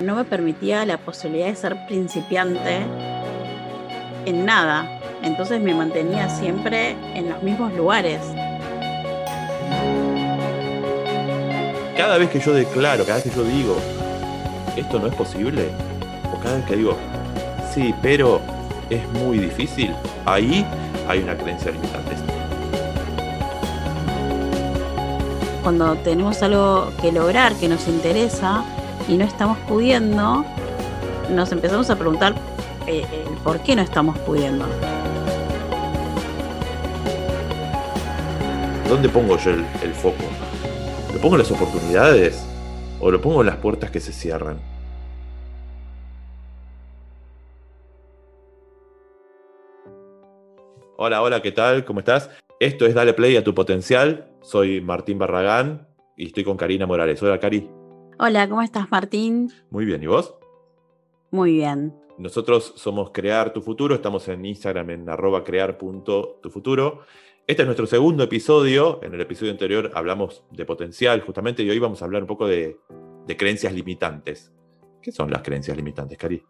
no me permitía la posibilidad de ser principiante en nada. Entonces me mantenía siempre en los mismos lugares. Cada vez que yo declaro, cada vez que yo digo, esto no es posible, o cada vez que digo, sí, pero es muy difícil, ahí hay una creencia limitante. Cuando tenemos algo que lograr, que nos interesa y no estamos pudiendo, nos empezamos a preguntar eh, por qué no estamos pudiendo. ¿Dónde pongo yo el, el foco? ¿Lo pongo en las oportunidades o lo pongo en las puertas que se cierran? Hola, hola, ¿qué tal? ¿Cómo estás? Esto es Dale Play a tu potencial. Soy Martín Barragán y estoy con Karina Morales. Hola, Cari. Hola, ¿cómo estás, Martín? Muy bien, ¿y vos? Muy bien. Nosotros somos Crear Tu Futuro, estamos en Instagram en arroba crear.tufuturo. Este es nuestro segundo episodio. En el episodio anterior hablamos de potencial, justamente, y hoy vamos a hablar un poco de, de creencias limitantes. ¿Qué son las creencias limitantes, Cari?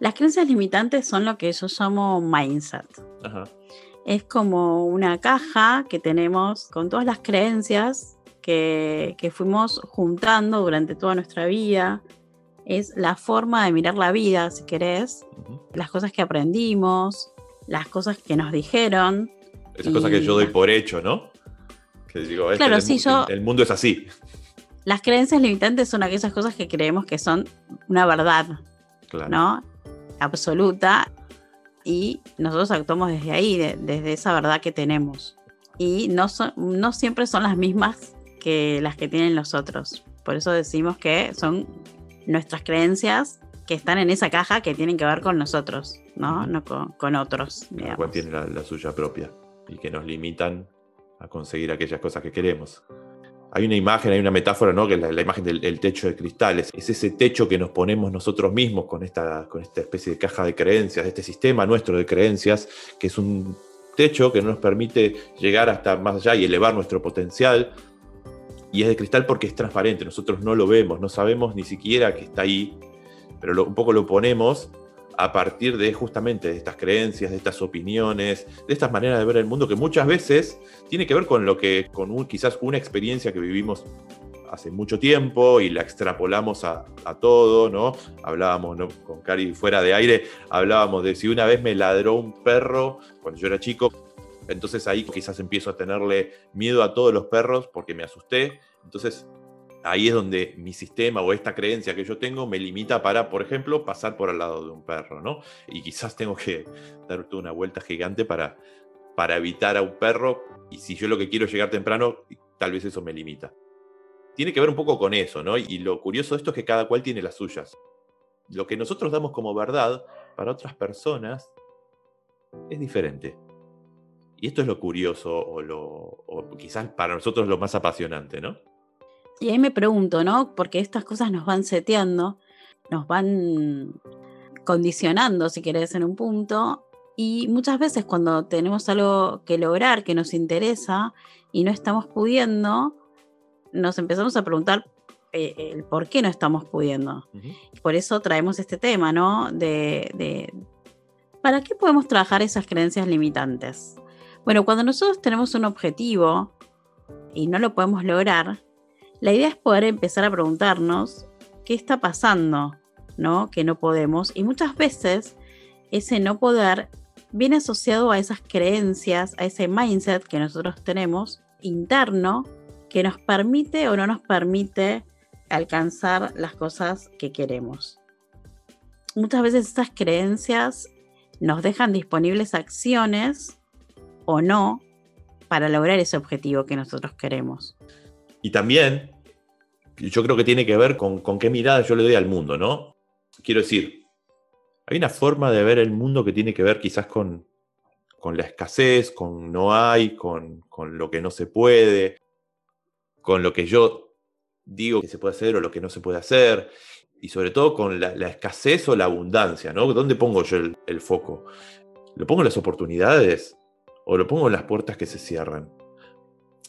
Las creencias limitantes son lo que yo llamo mindset. Ajá. Es como una caja que tenemos con todas las creencias que, que fuimos juntando durante toda nuestra vida. Es la forma de mirar la vida, si querés, las cosas que aprendimos, las cosas que nos dijeron. Esas cosas que yo doy por hecho, ¿no? Que digo, este, Claro, el, yo- el mundo es así. Las creencias limitantes son aquellas cosas que creemos que son una verdad, Claro. ¿no? Absoluta. Y nosotros actuamos desde ahí, de- desde esa verdad que tenemos. Y no, son, no siempre son las mismas que las que tienen los otros. Por eso decimos que son nuestras creencias que están en esa caja que tienen que ver con nosotros, ¿no? No con, con otros. Cada cual tiene la, la suya propia y que nos limitan a conseguir aquellas cosas que queremos. Hay una imagen, hay una metáfora, ¿no? Que es la, la imagen del el techo de cristales. Es ese techo que nos ponemos nosotros mismos con esta, con esta especie de caja de creencias, este sistema nuestro de creencias, que es un techo que no nos permite llegar hasta más allá y elevar nuestro potencial. Y es de cristal porque es transparente, nosotros no lo vemos, no sabemos ni siquiera que está ahí, pero un poco lo ponemos a partir de justamente de estas creencias, de estas opiniones, de estas maneras de ver el mundo que muchas veces tiene que ver con lo que, con quizás una experiencia que vivimos hace mucho tiempo y la extrapolamos a, todo, ¿no? Hablábamos con Cari fuera de aire, hablábamos de si una vez me ladró un perro cuando yo era chico, entonces ahí quizás empiezo a tenerle miedo a todos los perros porque me asusté, entonces ahí es donde mi sistema o esta creencia que yo tengo me limita para, por ejemplo, pasar por al lado de un perro, ¿no? Y quizás tengo que dar una vuelta gigante para, para evitar a un perro. Y si yo lo que quiero es llegar temprano, tal vez eso me limita. Tiene que ver un poco con eso, ¿no? Y lo curioso de esto es que cada cual tiene las suyas. Lo que nosotros damos como verdad para otras personas es diferente. Y esto es lo curioso o, lo, o quizás para nosotros lo más apasionante, ¿no? Y ahí me pregunto, ¿no? Porque estas cosas nos van seteando, nos van condicionando, si querés, en un punto. Y muchas veces cuando tenemos algo que lograr, que nos interesa y no estamos pudiendo, nos empezamos a preguntar eh, el por qué no estamos pudiendo. Por eso traemos este tema, ¿no? De, de- ¿Para qué podemos trabajar esas creencias limitantes? Bueno, cuando nosotros tenemos un objetivo y no lo podemos lograr, la idea es poder empezar a preguntarnos qué está pasando, ¿no? Que no podemos. Y muchas veces ese no poder viene asociado a esas creencias, a ese mindset que nosotros tenemos interno que nos permite o no nos permite alcanzar las cosas que queremos. Muchas veces estas creencias nos dejan disponibles acciones o no para lograr ese objetivo que nosotros queremos. Y también, yo creo que tiene que ver con, con qué mirada yo le doy al mundo, ¿no? Quiero decir, hay una forma de ver el mundo que tiene que ver quizás con, con la escasez, con no hay, con, con lo que no se puede, con lo que yo digo que se puede hacer o lo que no se puede hacer, y sobre todo con la, escasez o la abundancia, ¿no? ¿Dónde pongo yo el, el foco? ¿Lo pongo en las oportunidades o lo pongo en las puertas que se cierran?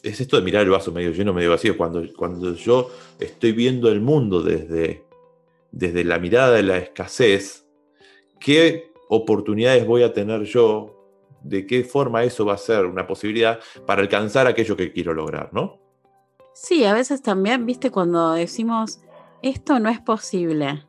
es esto de mirar el vaso medio lleno, medio vacío. Cuando, cuando yo estoy viendo el mundo desde, desde la mirada de la escasez, qué oportunidades voy a tener yo, de qué forma eso va a ser una posibilidad para alcanzar aquello que quiero lograr, ¿no? Sí, a veces también, viste, cuando decimos, esto no es posible.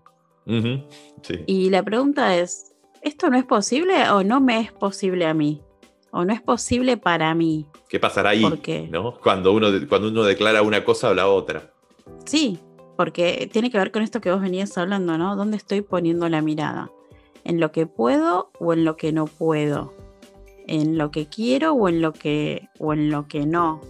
Y la pregunta es, ¿esto no es posible o no me es posible a mí? ¿O no es posible para mí? ¿Qué pasará ahí? ¿no? Cuando, uno, cuando uno declara una cosa o la otra. Sí, porque tiene que ver con esto que vos venías hablando, ¿no? ¿Dónde estoy poniendo la mirada? ¿En lo que puedo o en lo que no puedo? ¿En lo que quiero o en lo que, o en lo que no?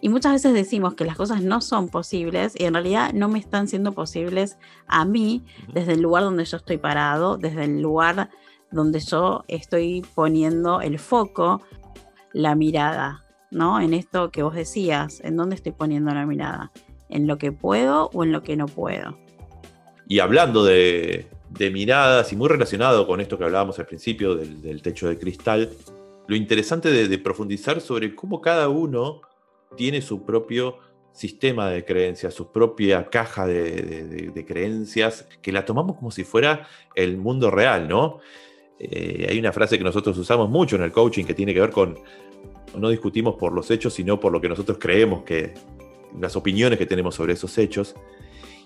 Y muchas veces decimos que las cosas no son posibles y en realidad no me están siendo posibles a mí desde el lugar donde yo estoy parado, desde el lugar donde yo estoy poniendo el foco, la mirada, ¿no? En esto que vos decías, ¿en dónde estoy poniendo la mirada? ¿En lo que puedo o en lo que no puedo? Y hablando de, miradas y muy relacionado con esto que hablábamos al principio del, techo de cristal, lo interesante de, profundizar sobre cómo cada uno tiene su propio sistema de creencias, su propia caja de, creencias, que la tomamos como si fuera el mundo real, ¿no? Eh, hay una frase que nosotros usamos mucho en el coaching que tiene que ver con, no discutimos por los hechos, sino por lo que nosotros creemos que, las opiniones que tenemos sobre esos hechos,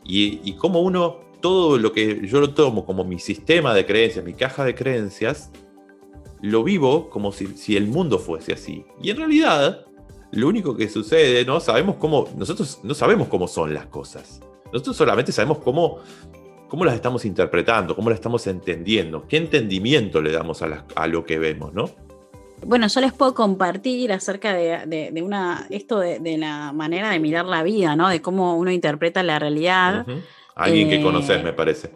y, y cómo uno, todo lo que yo lo tomo como mi sistema de creencias, mi caja de creencias, lo vivo como si, si el mundo fuese así. Y en realidad, lo único que sucede, ¿no? Sabemos cómo, nosotros no sabemos cómo son las cosas. Nosotros solamente sabemos cómo, cómo las estamos interpretando, cómo las estamos entendiendo, qué entendimiento le damos a, lo que vemos, ¿no? Bueno, yo les puedo compartir acerca de, una, esto de, la manera de mirar la vida, ¿no? De cómo uno interpreta la realidad. Alguien que conoces, eh, me parece.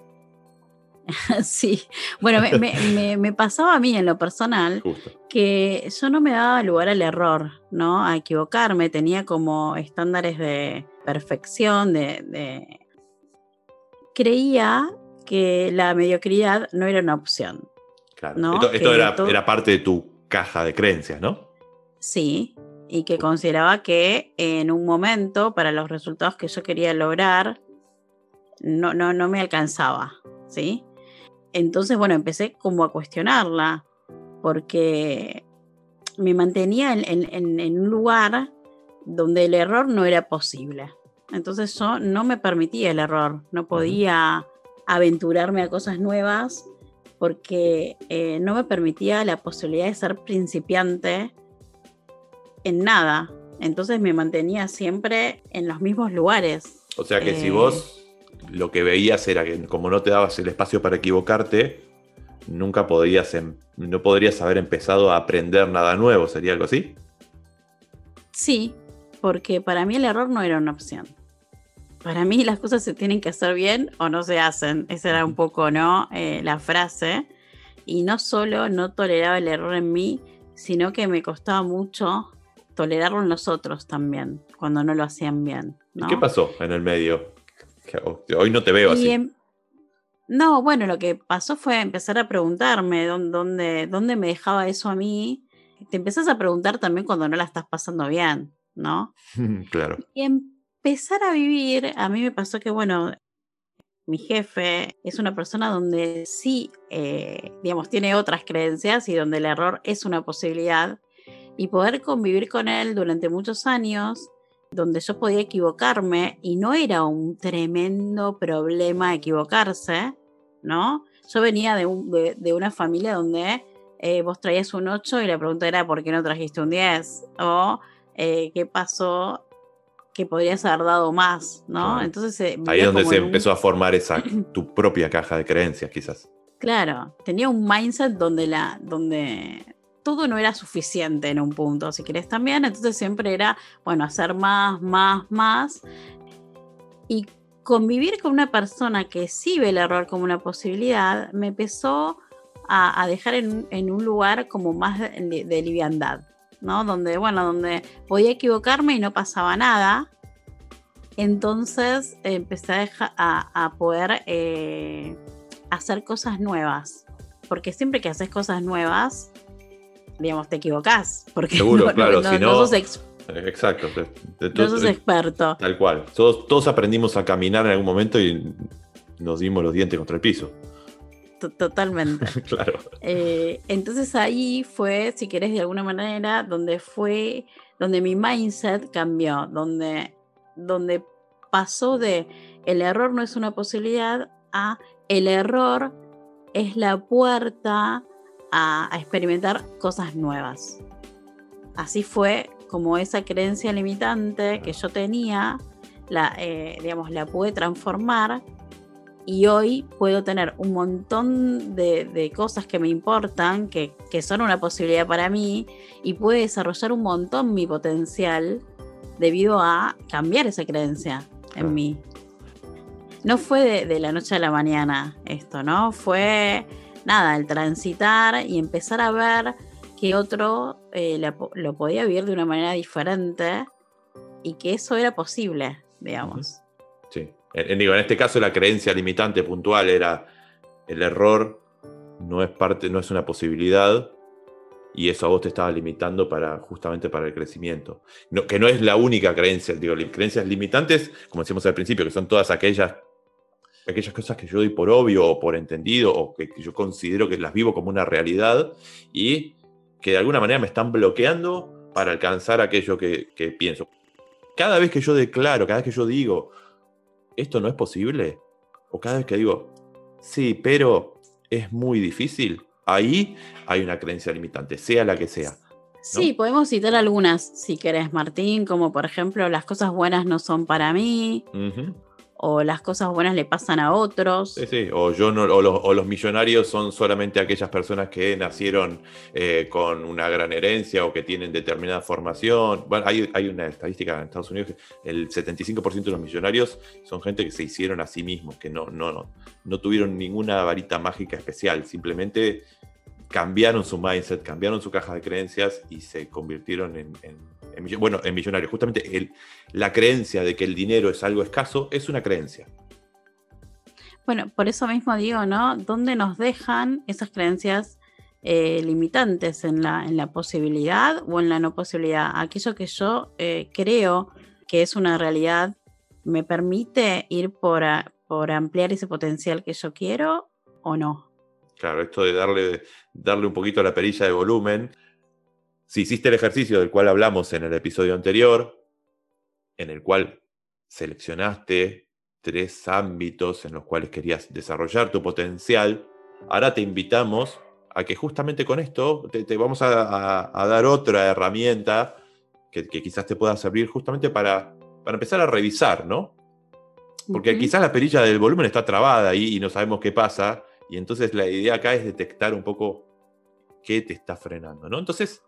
sí, bueno, me, pasaba a mí en lo personal que yo no me daba lugar al error, ¿no? A equivocarme, tenía como estándares de perfección, de... Creía que la mediocridad no era una opción. Claro. Esto, era, era, parte de tu caja de creencias, ¿no? Sí, y que consideraba que en un momento, para los resultados que yo quería lograr, no, no, no me alcanzaba, ¿sí? Entonces, bueno, empecé como a cuestionarla, porque me mantenía en, un lugar donde el error no era posible. Entonces yo no me permitía el error, no podía aventurarme a cosas nuevas porque eh, no me permitía la posibilidad de ser principiante en nada. Entonces me mantenía siempre en los mismos lugares. O sea que si vos eh, lo que veías era que como no te dabas el espacio para equivocarte, nunca podrías, em, no podrías haber empezado a aprender nada nuevo, ¿sería algo así? Sí, porque para mí el error no era una opción. Para mí las cosas se tienen que hacer bien o no se hacen. Esa era un poco, ¿no? Eh, la frase. Y no solo no toleraba el error en mí, sino que me costaba mucho tolerarlo en los otros también, cuando no lo hacían bien. ¿Qué pasó en el medio? Hoy no te veo así. no, bueno, lo que pasó fue empezar a preguntarme dónde, dónde, me dejaba eso a mí. Te empezás a preguntar también cuando no la estás pasando bien, ¿no? claro. Y empezar a vivir, a mí me pasó que, bueno, mi jefe es una persona donde sí, eh, digamos, tiene otras creencias y donde el error es una posibilidad. Y poder convivir con él durante muchos años donde yo podía equivocarme y no era un tremendo problema equivocarse, ¿no? Yo venía de, una familia donde eh, vos traías un 8 y la pregunta era ¿por qué no trajiste un 10? O eh, ¿qué pasó? Que podrías haber dado más, ¿no? Entonces eh, ahí es donde se empezó a formar esa tu propia caja de creencias, quizás. Claro, tenía un mindset donde la donde todo no era suficiente en un punto, si querés también, entonces siempre era, bueno, hacer más, más, más. Y convivir con una persona que sí ve el error como una posibilidad, me empezó a, dejar en, un lugar como más de, liviandad, ¿no? Donde, bueno, donde podía equivocarme y no pasaba nada. Entonces empecé a, poder eh, hacer cosas nuevas. Porque siempre que haces cosas nuevas, digamos, te equivocás. Porque Seguro, no, claro, si no, sos Exacto. no sos experto. Tal cual. Todos, todos aprendimos a caminar en algún momento y nos dimos los dientes contra el piso. Totalmente. claro. Eh, entonces ahí fue, si querés, de alguna manera, donde fue, donde mi mindset cambió, donde, donde pasó de el error no es una posibilidad a el error es la puerta a, experimentar cosas nuevas. Así fue como esa creencia limitante que yo tenía, la, eh, digamos, la pude transformar y hoy puedo tener un montón de, cosas que me importan, que, son una posibilidad para mí, y puedo desarrollar un montón mi potencial debido a cambiar esa creencia en mí. No fue de, la noche a la mañana esto, ¿no? Fue nada, el transitar y empezar a ver que otro eh, lo, podía vivir de una manera diferente y que eso era posible, digamos. En, digo, en este caso la creencia limitante puntual era el error no es parte, no es una posibilidad, y eso a vos te estaba limitando para justamente para el crecimiento. que no es la única creencia, digo, creencias limitantes, como decíamos al principio, que son todas aquellas, aquellas cosas que yo doy por obvio o por entendido o que, yo considero que las vivo como una realidad y que de alguna manera me están bloqueando para alcanzar aquello que, que pienso. Cada vez que yo declaro, cada vez que yo digo, esto no es posible, o cada vez que digo, sí, pero es muy difícil, ahí hay una creencia limitante, sea la que sea. Sí, podemos citar algunas, si querés, Martín, como por ejemplo, las cosas buenas no son para mí, o las cosas buenas le pasan a otros. Sí, sí, o, yo no, o, los, millonarios son solamente aquellas personas que nacieron eh, con una gran herencia o que tienen determinada formación. Bueno, hay, hay una estadística en Estados Unidos que el 75% de los millonarios son gente que se hicieron a sí mismos, que no, no, no, no tuvieron ninguna varita mágica especial, simplemente cambiaron su mindset, cambiaron su caja de creencias y se convirtieron en, bueno, en millonarios. Justamente el, la creencia de que el dinero es algo escaso es una creencia. Bueno, por eso mismo digo, ¿no? ¿Dónde nos dejan esas creencias eh, limitantes en la, en la posibilidad o en la no posibilidad? Aquello que yo eh, creo que es una realidad me permite ir por, por ampliar ese potencial que yo quiero o no. Claro, esto de darle, darle un poquito a la perilla de volumen. Si hiciste el ejercicio del cual hablamos en el episodio anterior, en el cual seleccionaste tres ámbitos en los cuales querías desarrollar tu potencial, ahora te invitamos a que justamente con esto te, vamos a, dar otra herramienta que, quizás te pueda servir justamente para, para empezar a revisar, ¿no? Porque quizás la perilla del volumen está trabada ahí y no sabemos qué pasa, y entonces la idea acá es detectar un poco qué te está frenando, ¿no? Entonces,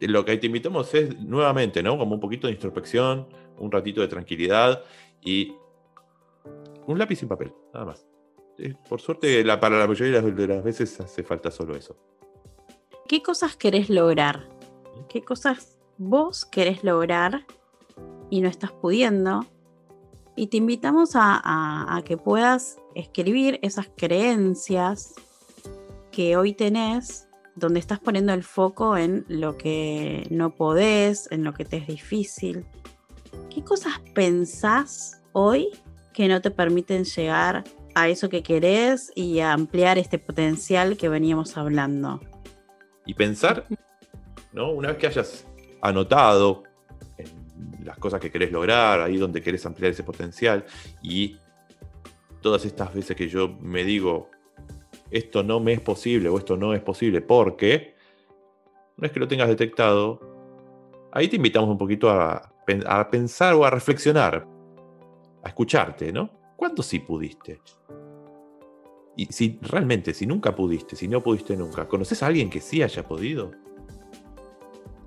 lo que te invitamos es nuevamente, ¿no? Como un poquito de introspección, un ratito de tranquilidad y un lápiz sin papel, nada más. Eh, por suerte, para la mayoría de las veces hace falta solo eso. ¿Qué cosas querés lograr? ¿Qué cosas vos querés lograr y no estás pudiendo? Y te invitamos a, que puedas escribir esas creencias que hoy tenés, donde estás poniendo el foco en lo que no podés, en lo que te es difícil. ¿Qué cosas pensás hoy que no te permiten llegar a eso que querés y a ampliar este potencial que veníamos hablando? Y pensar, ¿no? Una vez que hayas anotado las cosas que querés lograr, ahí donde querés ampliar ese potencial. Y todas estas veces que yo me digo, esto no me es posible o esto no es posible porque, no es que lo tengas detectado, ahí te invitamos un poquito a, a pensar o a reflexionar, a escucharte, ¿no? ¿Cuándo sí pudiste? Y si realmente, si nunca pudiste, si no pudiste nunca, ¿conoces a alguien que sí haya podido?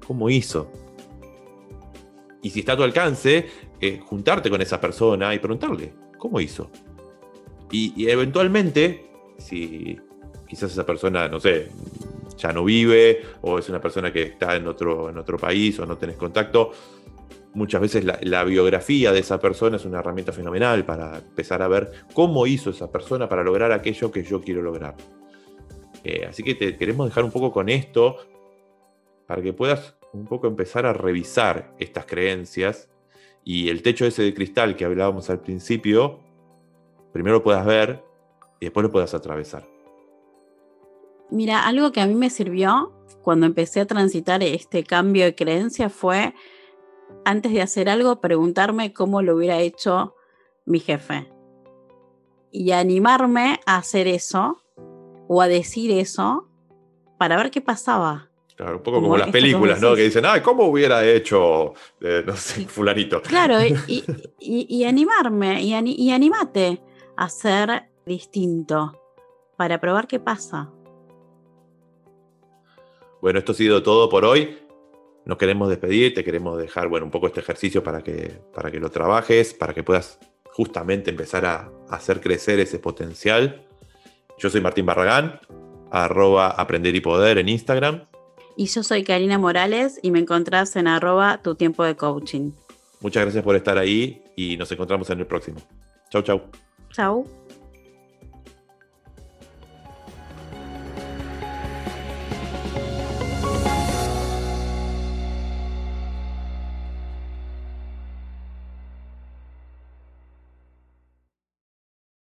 ¿Cómo hizo? Y si está a tu alcance, eh, juntarte con esa persona y preguntarle, ¿cómo hizo? Y, eventualmente, si quizás esa persona, no sé, ya no vive o es una persona que está en otro, en otro país o no tenés contacto, muchas veces la, biografía de esa persona es una herramienta fenomenal para empezar a ver cómo hizo esa persona para lograr aquello que yo quiero lograr. Eh, así que te queremos dejar un poco con esto para que puedas un poco empezar a revisar estas creencias y el techo ese de cristal que hablábamos al principio, primero puedas ver y después lo puedas atravesar. Mira, algo que a mí me sirvió cuando empecé a transitar este cambio de creencia fue, antes de hacer algo, preguntarme cómo lo hubiera hecho mi jefe. Y animarme a hacer eso o a decir eso para ver qué pasaba. Claro, un poco como, las películas, ¿no? Que dicen, ay, ¿cómo hubiera hecho, eh, no sé, fulanito? Claro, y, animarme, y, y animate a ser distinto para probar qué pasa. Bueno, esto ha sido todo por hoy. Nos queremos despedir, te queremos dejar bueno, un poco este ejercicio para que, para que lo trabajes, para que puedas justamente empezar a, hacer crecer ese potencial. Yo soy Martín Barragán, arroba aprender y poder en Instagram. Y yo soy Karina Morales y me encontrás en arroba tu tiempo de coaching. Muchas gracias por estar ahí y nos encontramos en el próximo. Chau, chau. Chau.